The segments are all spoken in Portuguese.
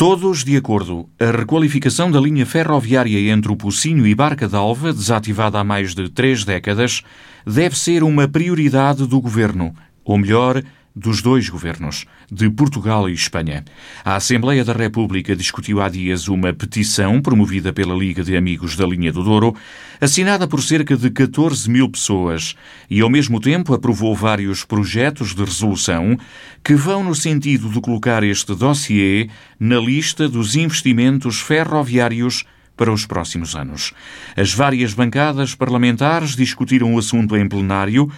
Todos de acordo. A requalificação da linha ferroviária entre o Pocinho e Barca d'Alva, desativada há mais de três décadas, deve ser uma prioridade do governo, ou melhor, dos dois governos, de Portugal e Espanha. A Assembleia da República discutiu há dias uma petição promovida pela Liga de Amigos da Linha do Douro, assinada por cerca de 14 mil pessoas, e ao mesmo tempo aprovou vários projetos de resolução que vão no sentido de colocar este dossiê na lista dos investimentos ferroviários para os próximos anos. As várias bancadas parlamentares discutiram o assunto em plenário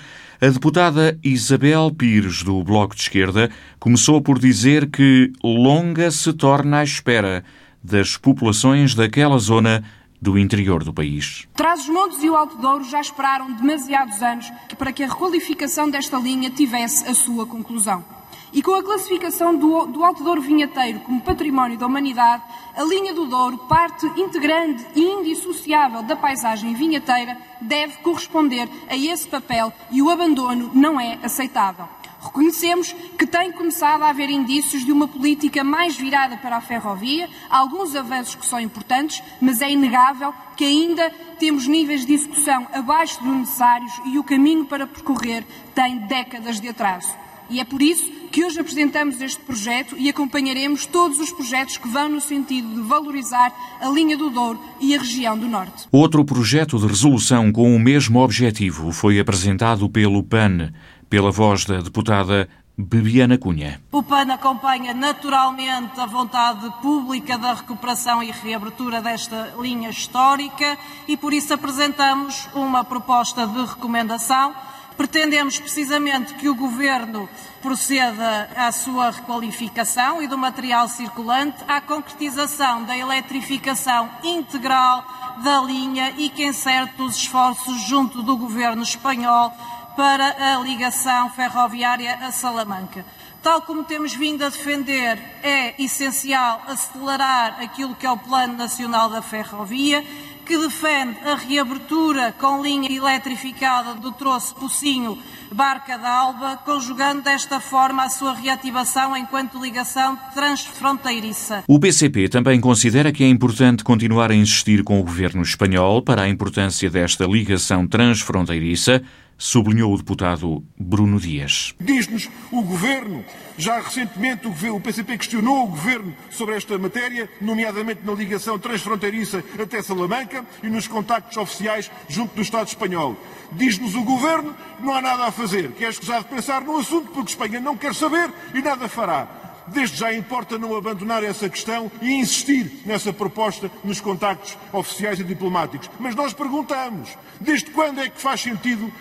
a deputada Isabel Pires, do Bloco de Esquerda, começou por dizer que longa se torna a espera das populações daquela zona do interior do país. Trás-os-Montes e o Alto Douro já esperaram demasiados anos para que a requalificação desta linha tivesse a sua conclusão. E com a classificação do, do Alto Douro Vinheteiro como Património da Humanidade, a linha do Douro, parte integrante e indissociável da paisagem vinheteira, deve corresponder a esse papel e o abandono não é aceitável. Reconhecemos que tem começado a haver indícios de uma política mais virada para a ferrovia, alguns avanços que são importantes, mas é inegável que ainda temos níveis de execução abaixo dos necessários e o caminho para percorrer tem décadas de atraso. E é por isso que hoje apresentamos este projeto e acompanharemos todos os projetos que vão no sentido de valorizar a linha do Douro e a região do Norte. Outro projeto de resolução com o mesmo objetivo foi apresentado pelo PAN, pela voz da deputada Bebiana Cunha. O PAN acompanha naturalmente a vontade pública da recuperação e reabertura desta linha histórica e por isso apresentamos uma proposta de recomendação Pretendemos precisamente que o Governo proceda à sua requalificação e do material circulante, à concretização da eletrificação integral da linha e que encerte os esforços junto do Governo espanhol para a ligação ferroviária a Salamanca. Tal como temos vindo a defender, é essencial acelerar aquilo que é o Plano Nacional da Ferrovia que defende a reabertura com linha eletrificada do troço Pocinho Barca da Alba, conjugando desta forma a sua reativação enquanto ligação transfronteiriça. O PCP também considera que é importante continuar a insistir com o governo espanhol para a importância desta ligação transfronteiriça sublinhou o deputado Bruno Dias. Diz-nos o Governo, já recentemente o PCP questionou o Governo sobre esta matéria, nomeadamente na ligação transfronteiriça até Salamanca e nos contactos oficiais junto do Estado espanhol. Diz-nos o Governo que não há nada a fazer, que é escusado pensar no assunto porque Espanha não quer saber e nada fará. Desde já importa não abandonar essa questão e insistir nessa proposta nos contactos oficiais e diplomáticos. Mas nós perguntamos, desde quando é que faz sentido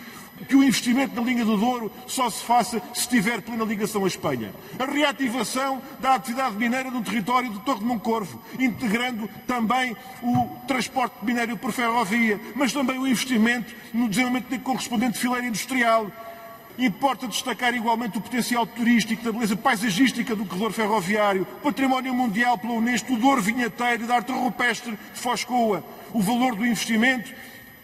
que o investimento na linha do Douro só se faça se tiver plena ligação à Espanha. A reativação da atividade mineira no território do Torre de Moncorvo, integrando também o transporte minério por ferrovia, mas também o investimento no desenvolvimento da correspondente fileira industrial. Importa destacar igualmente o potencial turístico, da beleza paisagística do corredor ferroviário, património mundial pela Unesco, o Douro Vinheteiro e da arte rupestre de Foscoa. O valor do investimento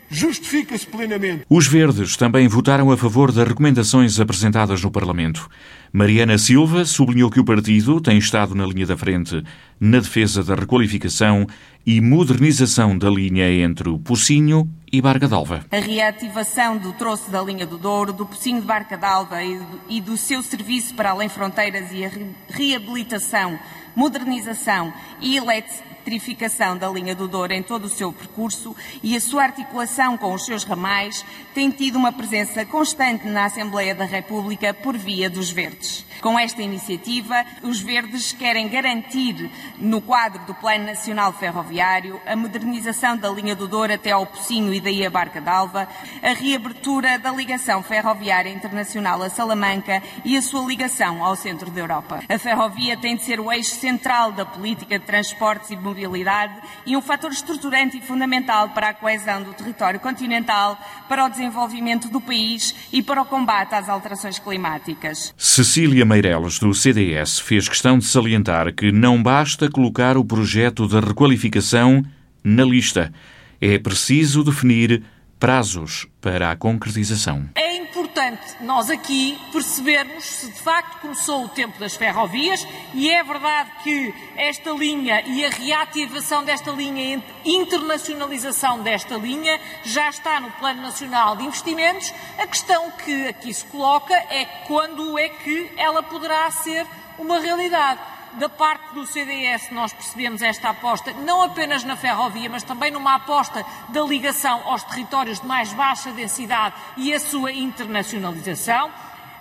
justifica-se plenamente. Os Verdes também votaram a favor das recomendações apresentadas no Parlamento. Mariana Silva sublinhou que o partido tem estado na linha da frente na defesa da requalificação e modernização da linha entre o Pocinho e Barca d'Alva. A reativação do troço da linha do Douro, do Pocinho de Barca d'Alva e do seu serviço para além fronteiras e a reabilitação, modernização e eletrificação da linha do Douro em todo o seu percurso e a sua articulação com os seus ramais tem tido uma presença constante na Assembleia da República por via dos Verdes. Com esta iniciativa, os Verdes querem garantir, no quadro do Plano Nacional Ferroviário, a modernização da linha do Douro até ao Pocinho e daí a Barca d'Alva, a reabertura da ligação ferroviária internacional a Salamanca e a sua ligação ao centro da Europa. A ferrovia tem de ser o eixo central da política de transportes e mobilidade e um fator estruturante e fundamental para a coesão do território continental, para o desenvolvimento do país e para o combate às alterações climáticas. Cecília Meireles, do CDS, fez questão de salientar que não basta colocar o projeto de requalificação na lista. É preciso definir prazos para a concretização. É importante nós aqui percebermos se de facto começou o tempo das ferrovias e é verdade que esta linha e a reativação desta linha, a internacionalização desta linha, já está no Plano Nacional de Investimentos. A questão que aqui se coloca é quando é que ela poderá ser uma realidade da parte do CDS nós percebemos esta aposta, não apenas na ferrovia, mas também numa aposta da ligação aos territórios de mais baixa densidade e a sua internacionalização.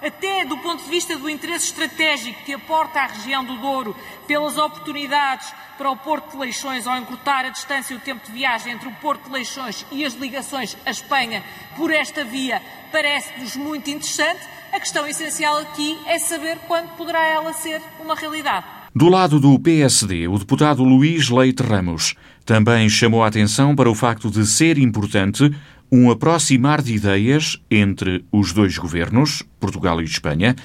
Até do ponto de vista do interesse estratégico que aporta à região do Douro, pelas oportunidades para o Porto de Leixões, ao encurtar a distância e o tempo de viagem entre o Porto de Leixões e as ligações à Espanha por esta via, parece-nos muito interessante. A questão essencial aqui é saber quando poderá ela ser uma realidade. Do lado do PSD, o deputado Luís Leite Ramos também chamou a atenção para o facto de ser importante um aproximar de ideias entre os dois governos, Portugal e Espanha,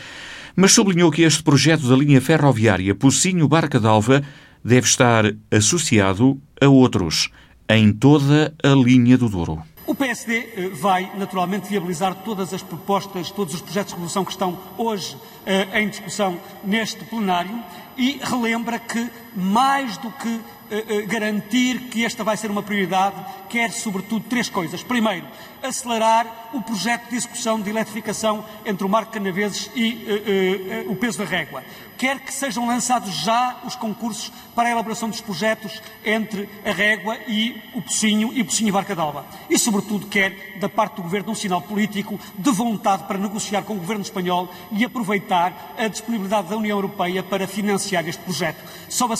mas sublinhou que este projeto da linha ferroviária Pocinho-Barca d'Alva deve estar associado a outros em toda a linha do Douro. O PSD eh, vai, naturalmente, viabilizar todas as propostas, todos os projetos de resolução que estão hoje eh, em discussão neste plenário e relembra que, mais do que eh, eh, garantir que esta vai ser uma prioridade, quer sobretudo três coisas. Primeiro, acelerar o projeto de execução de eletrificação entre o Marco Canaveses e uh, o peso da régua. Quer que sejam lançados já os concursos para a elaboração dos projetos entre a régua e o Pocinho e o Pocinho e Barca d'Alba. E, sobretudo, quer, da parte do Governo, um sinal político de vontade para negociar com o Governo espanhol e aproveitar a disponibilidade da União Europeia para financiar este projeto.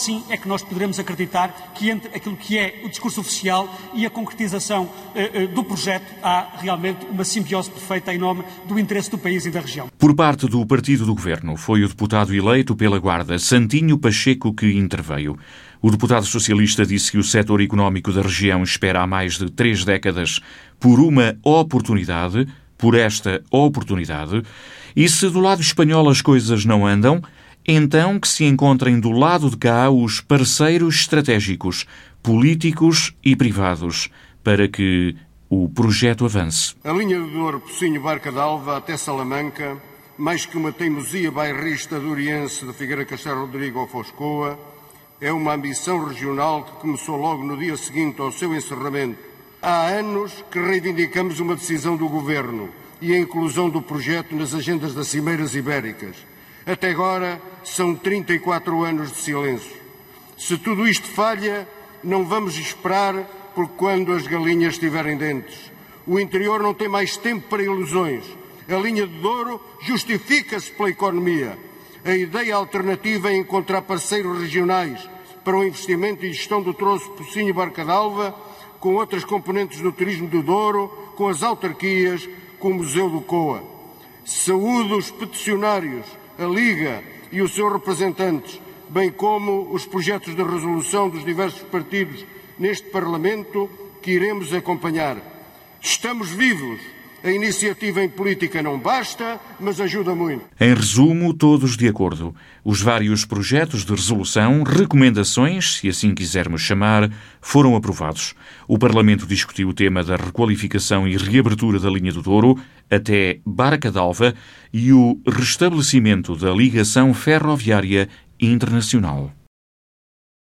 Assim é que nós poderemos acreditar que entre aquilo que é o discurso oficial e a concretização uh, do projeto há realmente uma simbiose perfeita em nome do interesse do país e da região. Por parte do partido do governo, foi o deputado eleito pela Guarda, Santinho Pacheco, que interveio. O deputado socialista disse que o setor económico da região espera há mais de três décadas por uma oportunidade, por esta oportunidade, e se do lado espanhol as coisas não andam, então que se encontrem do lado de cá os parceiros estratégicos, políticos e privados, para que o projeto avance. A linha do Douro Pocinho Barca d'Alva até Salamanca, mais que uma teimosia bairrista do Oriense de Figueira Castelo Rodrigo ou Foscoa, é uma ambição regional que começou logo no dia seguinte ao seu encerramento. Há anos que reivindicamos uma decisão do Governo e a inclusão do projeto nas agendas das Cimeiras Ibéricas. Até agora são 34 anos de silêncio. Se tudo isto falha, não vamos esperar por quando as galinhas estiverem dentes. O interior não tem mais tempo para ilusões. A linha de Douro justifica-se pela economia. A ideia alternativa é encontrar parceiros regionais para o investimento e gestão do troço Pocinho Barca d'Alva, com outras componentes do turismo do Douro, com as autarquias, com o Museu do Coa. Saúde os peticionários, a Liga e os seus representantes, bem como os projetos de resolução dos diversos partidos neste Parlamento que iremos acompanhar. Estamos vivos. A iniciativa em política não basta, mas ajuda muito. Em resumo, todos de acordo. Os vários projetos de resolução, recomendações, se assim quisermos chamar, foram aprovados. O Parlamento discutiu o tema da requalificação e reabertura da linha do Douro até Barca d'Alva e o restabelecimento da ligação ferroviária internacional.